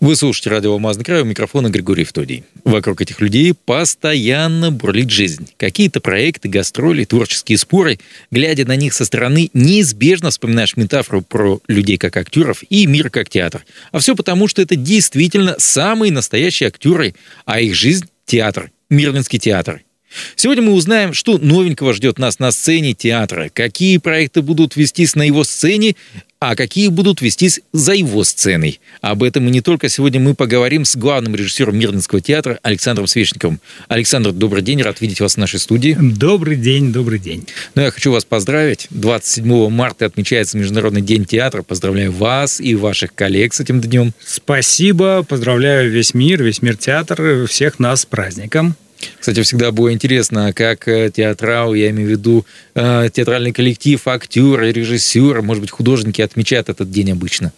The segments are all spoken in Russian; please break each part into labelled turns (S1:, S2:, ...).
S1: Вы слушаете радио «Алмазный край», у микрофона Григорий Втодий. Вокруг этих людей постоянно бурлит жизнь. Какие-то проекты, гастроли, творческие споры. Глядя на них со стороны, неизбежно вспоминаешь метафору про людей как актеров и мир как театр. А все потому, что это действительно самые настоящие актеры, а их жизнь – театр, Мирлинский театр. Сегодня мы узнаем, что новенького ждет нас на сцене театра, какие проекты будут вестись на его сцене, а какие будут вестись за его сценой. Об этом и не только. Сегодня мы поговорим с главным режиссером Мирнинского театра Александром Свечниковым. Александр, добрый день, рад видеть вас в нашей студии.
S2: Добрый день, добрый день.
S1: Ну, я хочу вас поздравить. 27 марта отмечается Международный день театра. Поздравляю вас и ваших коллег с этим днем.
S2: Спасибо, поздравляю весь мир, весь мир театр, всех нас с праздником.
S1: Кстати, всегда было интересно, как э, театрал, я имею в виду э, театральный коллектив, актеры, режиссеры, может быть, художники отмечают этот день обычно.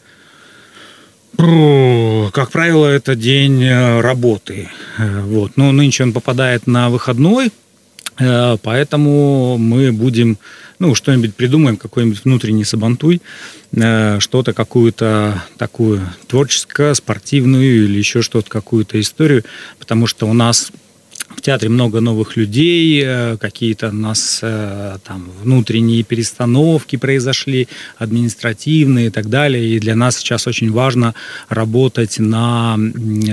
S2: Как правило, это день э, работы. Вот. Но нынче он попадает на выходной, поэтому мы будем, ну, что-нибудь придумаем, какой-нибудь внутренний сабантуй, что-то, какую-то такую творческую, спортивную или еще что-то, какую-то историю, потому что у нас в театре много новых людей, э, какие-то у нас э, там внутренние перестановки произошли, административные и так далее. И для нас сейчас очень важно работать на,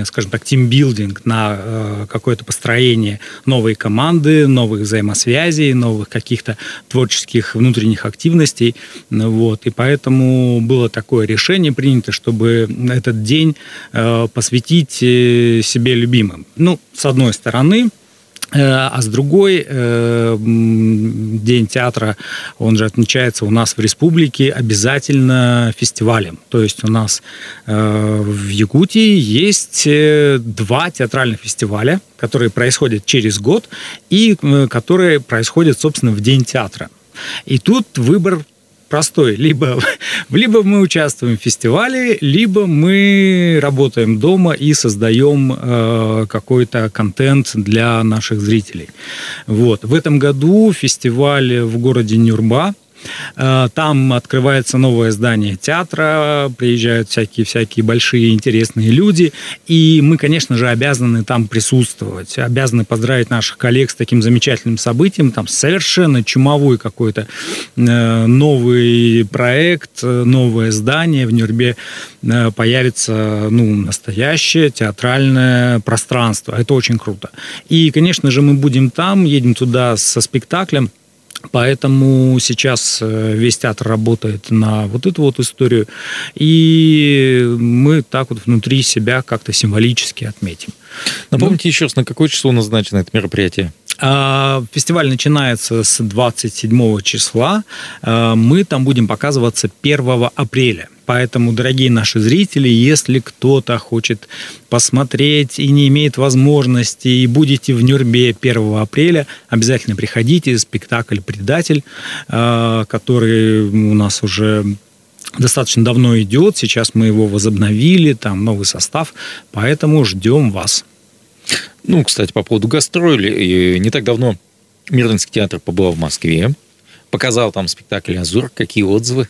S2: скажем так, тимбилдинг, на э, какое-то построение новой команды, новых взаимосвязей, новых каких-то творческих внутренних активностей. Вот. И поэтому было такое решение принято, чтобы этот день посвятить себе любимым. Ну, с одной стороны, а с другой, э, День театра, он же отмечается у нас в республике обязательно фестивалем. То есть у нас э, в Якутии есть два театральных фестиваля, которые происходят через год и которые происходят, собственно, в День театра. И тут выбор простой. Либо, либо мы участвуем в фестивале, либо мы работаем дома и создаем э, какой-то контент для наших зрителей. Вот. В этом году фестиваль в городе Нюрба – там открывается новое здание театра, приезжают всякие-всякие большие интересные люди, и мы, конечно же, обязаны там присутствовать, обязаны поздравить наших коллег с таким замечательным событием, там совершенно чумовой какой-то э, новый проект, новое здание. В Нюрбе э, появится ну, настоящее театральное пространство. Это очень круто. И, конечно же, мы будем там, едем туда со спектаклем, Поэтому сейчас э, весь театр работает на вот эту вот историю, и мы так вот внутри себя как-то символически отметим.
S1: Напомните ну, еще раз, на какое число назначено это мероприятие?
S2: А, фестиваль начинается с 27 числа. А, мы там будем показываться 1 апреля. Поэтому, дорогие наши зрители, если кто-то хочет посмотреть и не имеет возможности, и будете в Нюрбе 1 апреля, обязательно приходите. Спектакль «Предатель», а, который у нас уже достаточно давно идет. Сейчас мы его возобновили, там новый состав, поэтому ждем вас.
S1: Ну, кстати, по поводу гастроли. Не так давно Мирлинский театр побывал в Москве, показал там спектакль «Азур». Какие отзывы?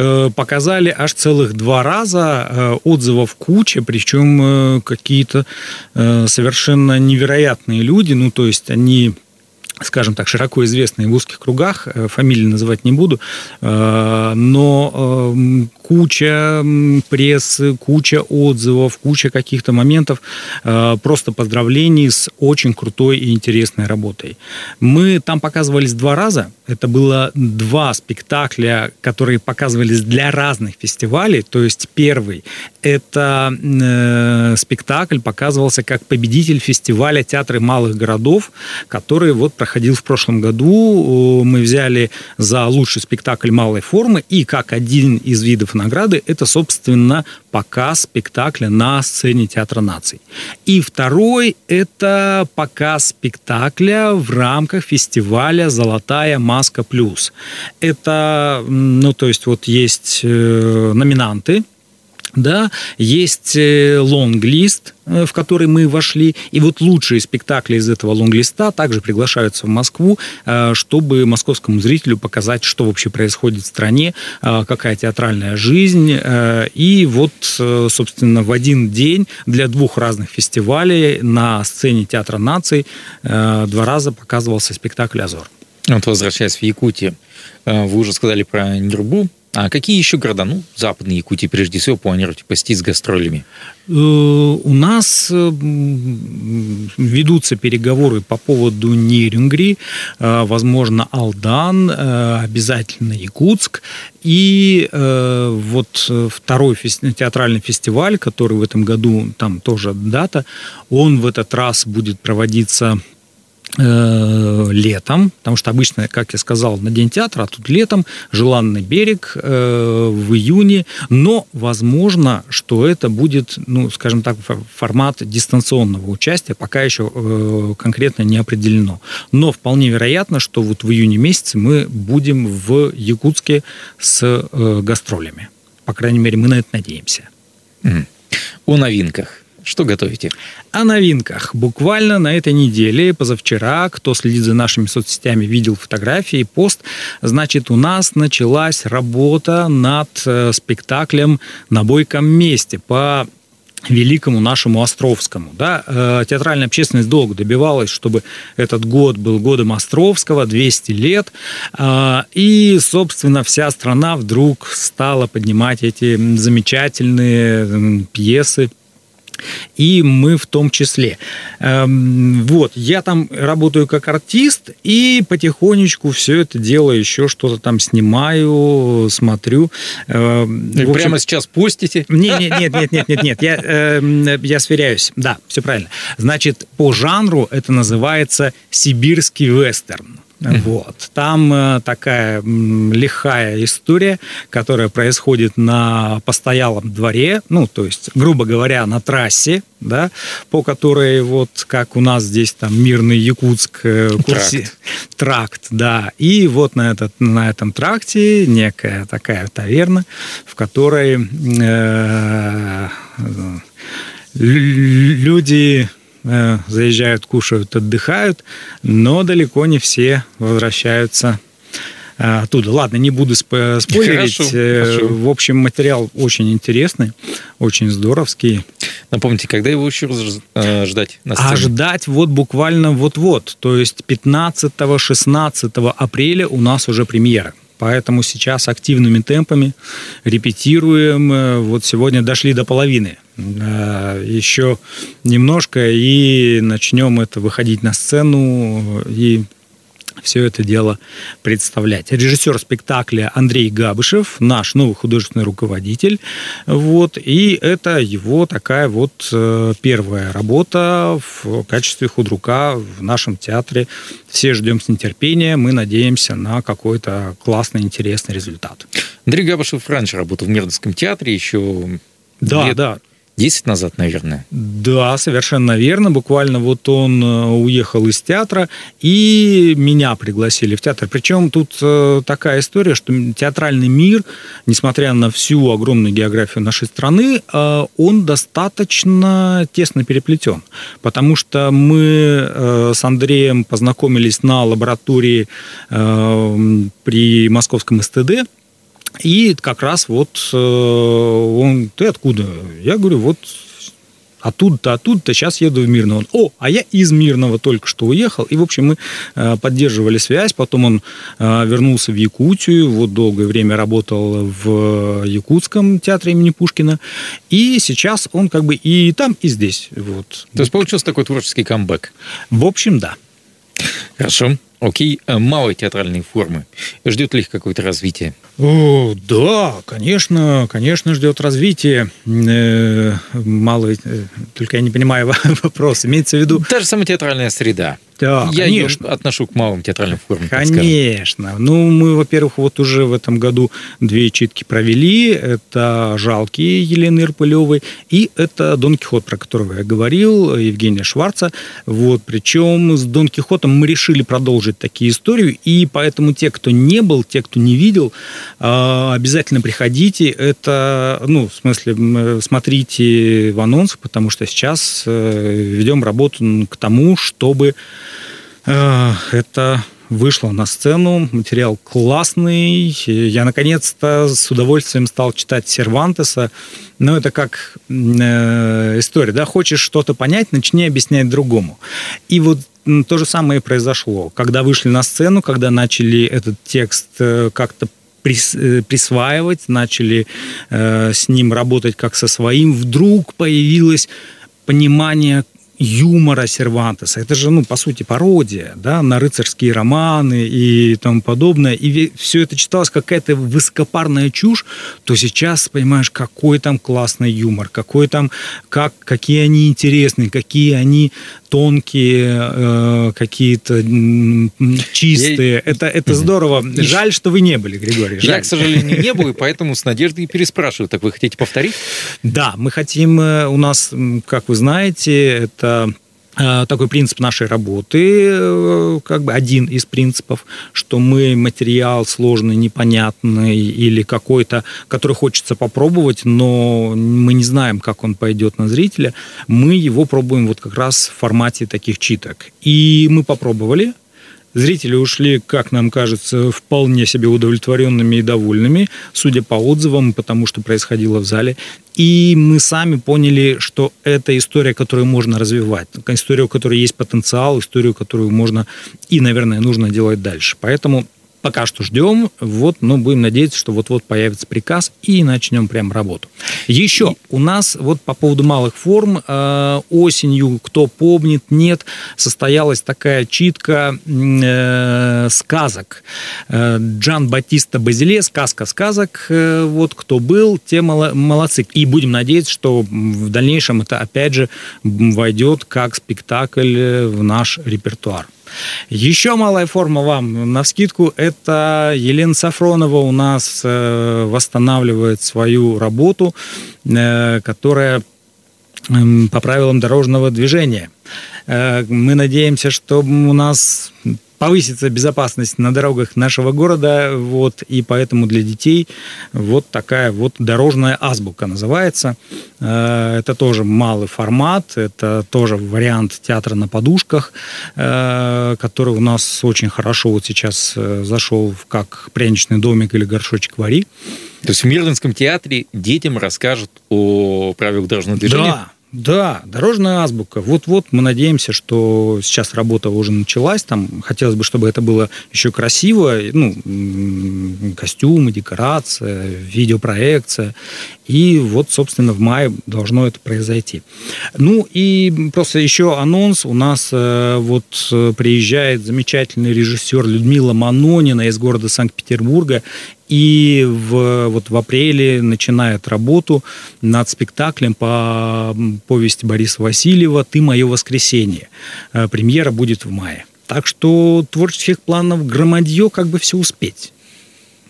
S2: Э, показали аж целых два раза э, отзывов куча, причем э, какие-то совершенно невероятные люди, ну, то есть они скажем так, широко известные в узких кругах, фамилии называть не буду, но куча прессы, куча отзывов, куча каких-то моментов, э, просто поздравлений с очень крутой и интересной работой. Мы там показывались два раза. Это было два спектакля, которые показывались для разных фестивалей. То есть первый – это э, спектакль показывался как победитель фестиваля театры малых городов, который вот проходил в прошлом году. Мы взяли за лучший спектакль малой формы и как один из видов награды – это, собственно, показ спектакля на сцене Театра наций. И второй – это показ спектакля в рамках фестиваля «Золотая маска плюс». Это, ну, то есть вот есть э, номинанты, да, есть э, лонг-лист, э, в который мы вошли, и вот лучшие спектакли из этого лонг-листа также приглашаются в Москву, э, чтобы московскому зрителю показать, что вообще происходит в стране, какая театральная жизнь, и вот, собственно, в один день для двух разных фестивалей на сцене Театра наций два раза показывался спектакль «Азор».
S1: Вот возвращаясь в Якутию, вы уже сказали про Нюрбу, а какие еще города, ну, западные Якутии, прежде всего, планируете посетить с гастролями?
S2: Э, у нас э, ведутся переговоры по поводу Нерюнгри, э, возможно, Алдан, обязательно Якутск. И вот второй театральный фестиваль, который в этом году, там тоже дата, он в этот раз будет проводиться летом, потому что обычно, как я сказал, на День театра, а тут летом, желанный берег э, в июне, но возможно, что это будет, ну, скажем так, формат дистанционного участия, пока еще э, конкретно не определено. Но вполне вероятно, что вот в июне месяце мы будем в Якутске с э, гастролями. По крайней мере, мы на это надеемся.
S1: Mm. О новинках. Что готовите?
S2: О новинках. Буквально на этой неделе, позавчера, кто следит за нашими соцсетями, видел фотографии, пост, значит, у нас началась работа над э, спектаклем «На бойком месте» по великому нашему Островскому. Да? Э, театральная общественность долго добивалась, чтобы этот год был годом Островского, 200 лет. Э, и, собственно, вся страна вдруг стала поднимать эти замечательные пьесы и мы в том числе. Эм, вот, я там работаю как артист, и потихонечку все это дело еще что-то там снимаю, смотрю.
S1: Эм, общем, прямо сейчас постите?
S2: Нет, нет, нет, нет, нет, нет, нет. Я, э, я сверяюсь. Да, все правильно. Значит, по жанру это называется сибирский вестерн. Вот. Там э, такая лихая история, которая происходит на постоялом дворе, ну, то есть, грубо говоря, на трассе, да, по которой вот как у нас здесь там мирный Якутск э, курси... тракт. тракт, да, и вот на этот на этом тракте некая такая таверна, в которой э, люди Э, заезжают, кушают, отдыхают, но далеко не все возвращаются э, оттуда. Ладно, не буду спойлерить. Хорошо, э, хорошо. В общем, материал очень интересный, очень здоровский.
S1: Напомните, когда его еще ждать
S2: на сцене? А ждать вот буквально вот-вот. То есть 15-16 апреля у нас уже премьера. Поэтому сейчас активными темпами репетируем. Вот сегодня дошли до половины еще немножко и начнем это выходить на сцену и все это дело представлять. Режиссер спектакля Андрей Габышев, наш новый художественный руководитель. Вот, и это его такая вот э, первая работа в качестве худрука в нашем театре. Все ждем с нетерпением, мы надеемся на какой-то классный, интересный результат.
S1: Андрей Габышев раньше работал в Мирдовском театре, еще
S2: да, лет, да.
S1: 10 назад, наверное.
S2: Да, совершенно верно. Буквально вот он э, уехал из театра, и меня пригласили в театр. Причем тут э, такая история, что театральный мир, несмотря на всю огромную географию нашей страны, э, он достаточно тесно переплетен. Потому что мы с Андреем познакомились на лаборатории при Московском СТД, и как раз вот э, он, ты откуда? Я говорю, вот оттуда-то, оттуда-то, сейчас еду в Мирно. Он, о, а я из Мирного только что уехал. И, в общем, мы э, поддерживали связь. Потом он э, вернулся в Якутию, вот долгое время работал в Якутском театре имени Пушкина. И сейчас он как бы и там, и здесь. Вот.
S1: То есть получился такой творческий камбэк?
S2: В общем, да.
S1: Хорошо. Окей, а малые театральные формы. Ждет ли их какое-то развитие?
S2: О, да, конечно, конечно, ждет развитие. Э, малые, э, только я не понимаю вопрос. Имеется в виду...
S1: Та же самая театральная среда. Да, Я конечно. ее отношу к малым театральным формам.
S2: Конечно. Ну, мы, во-первых, вот уже в этом году две читки провели. Это «Жалкие» Елены Ирпылевой и это «Дон Кихот», про которого я говорил, Евгения Шварца. Вот, причем с «Дон Кихотом» мы решили продолжить такие истории, и поэтому те, кто не был, те, кто не видел, а, обязательно приходите. Это, ну, в смысле, смотрите в анонсах, потому что сейчас э, ведем работу к тому, чтобы э, это вышло на сцену, материал классный. Я наконец-то с удовольствием стал читать Сервантеса. Но это как э, история, да, хочешь что-то понять, начни объяснять другому. И вот то же самое и произошло. Когда вышли на сцену, когда начали этот текст э, как-то э, присваивать, начали э, с ним работать как со своим, вдруг появилось понимание, юмора Сервантеса. Это же, ну, по сути, пародия, да, на рыцарские романы и тому подобное. И все это читалось какая-то высокопарная чушь, то сейчас, понимаешь, какой там классный юмор, какой там, как, какие они интересные, какие они тонкие, э, какие-то чистые. Я... Это, это здорово. Жаль, что вы не были, Григорий. Жаль.
S1: Я, к сожалению, не был, и поэтому с надеждой переспрашиваю. Так вы хотите повторить?
S2: Да, мы хотим, э, у нас, как вы знаете, это такой принцип нашей работы, э, как бы один из принципов, что мы материал сложный, непонятный или какой-то, который хочется попробовать, но мы не знаем, как он пойдет на зрителя, мы его пробуем вот как раз в формате таких читок. И мы попробовали, Зрители ушли, как нам кажется, вполне себе удовлетворенными и довольными, судя по отзывам, потому что происходило в зале. И мы сами поняли, что это история, которую можно развивать, история, у которой есть потенциал, историю, которую можно и, наверное, нужно делать дальше. Поэтому пока что ждем, вот, но будем надеяться, что вот-вот появится приказ и начнем прям работу. Еще у нас вот по поводу малых форм э, осенью, кто помнит, нет, состоялась такая читка э, сказок. Э, Джан Батиста Базиле, сказка сказок, э, вот кто был, те молодцы. И будем надеяться, что в дальнейшем это опять же войдет как спектакль в наш репертуар. Еще малая форма вам на скидку. Это Елена Сафронова у нас э, восстанавливает свою работу, э, которая эм, по правилам дорожного движения. Э, мы надеемся, что у нас повысится безопасность на дорогах нашего города, вот, и поэтому для детей вот такая вот дорожная азбука называется. Э, это тоже малый формат, это тоже вариант театра на подушках, э, который у нас очень хорошо вот сейчас э, зашел как пряничный домик или горшочек вари.
S1: То есть в Мирлинском театре детям расскажут о правилах дорожного движения?
S2: Да, да, дорожная азбука. Вот-вот мы надеемся, что сейчас работа уже началась. Там хотелось бы, чтобы это было еще красиво. Ну, костюмы, декорация, видеопроекция. И вот, собственно, в мае должно это произойти. Ну и просто еще анонс. У нас э, вот э, приезжает замечательный режиссер Людмила Манонина из города Санкт-Петербурга. И в, вот в апреле начинает работу над спектаклем по повести Бориса Васильева «Ты мое воскресенье». Э, премьера будет в мае. Так что творческих планов громадье, как бы все успеть.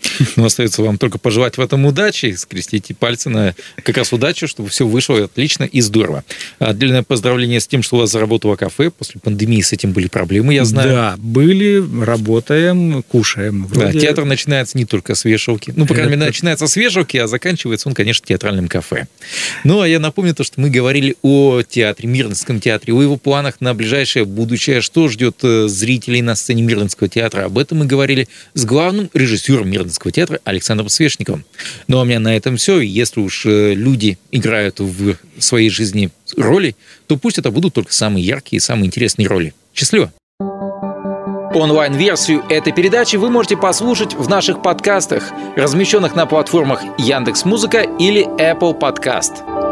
S1: Ну, остается вам только пожелать в этом удачи, скрестите пальцы на как раз удачу, чтобы все вышло отлично и здорово. Отдельное поздравление с тем, что у вас заработало кафе. После пандемии с этим были проблемы, я знаю.
S2: Да, были, работаем, кушаем.
S1: Вроде... Да, театр начинается не только с вешалки. Ну, по крайней мере, начинается с вешалки, а заканчивается он, конечно, театральным кафе. Ну, а я напомню то, что мы говорили о театре, Мирнском театре, о его планах на ближайшее будущее, что ждет э, зрителей на сцене Мирнского театра. Об этом мы говорили с главным режиссером Мирнского Мариинского театра Александром Свешниковым. Ну а у меня на этом все. Если уж э, люди играют в своей жизни роли, то пусть это будут только самые яркие и самые интересные роли. Счастливо! Онлайн-версию этой передачи вы можете послушать в наших подкастах, размещенных на платформах Яндекс.Музыка или Apple Podcast.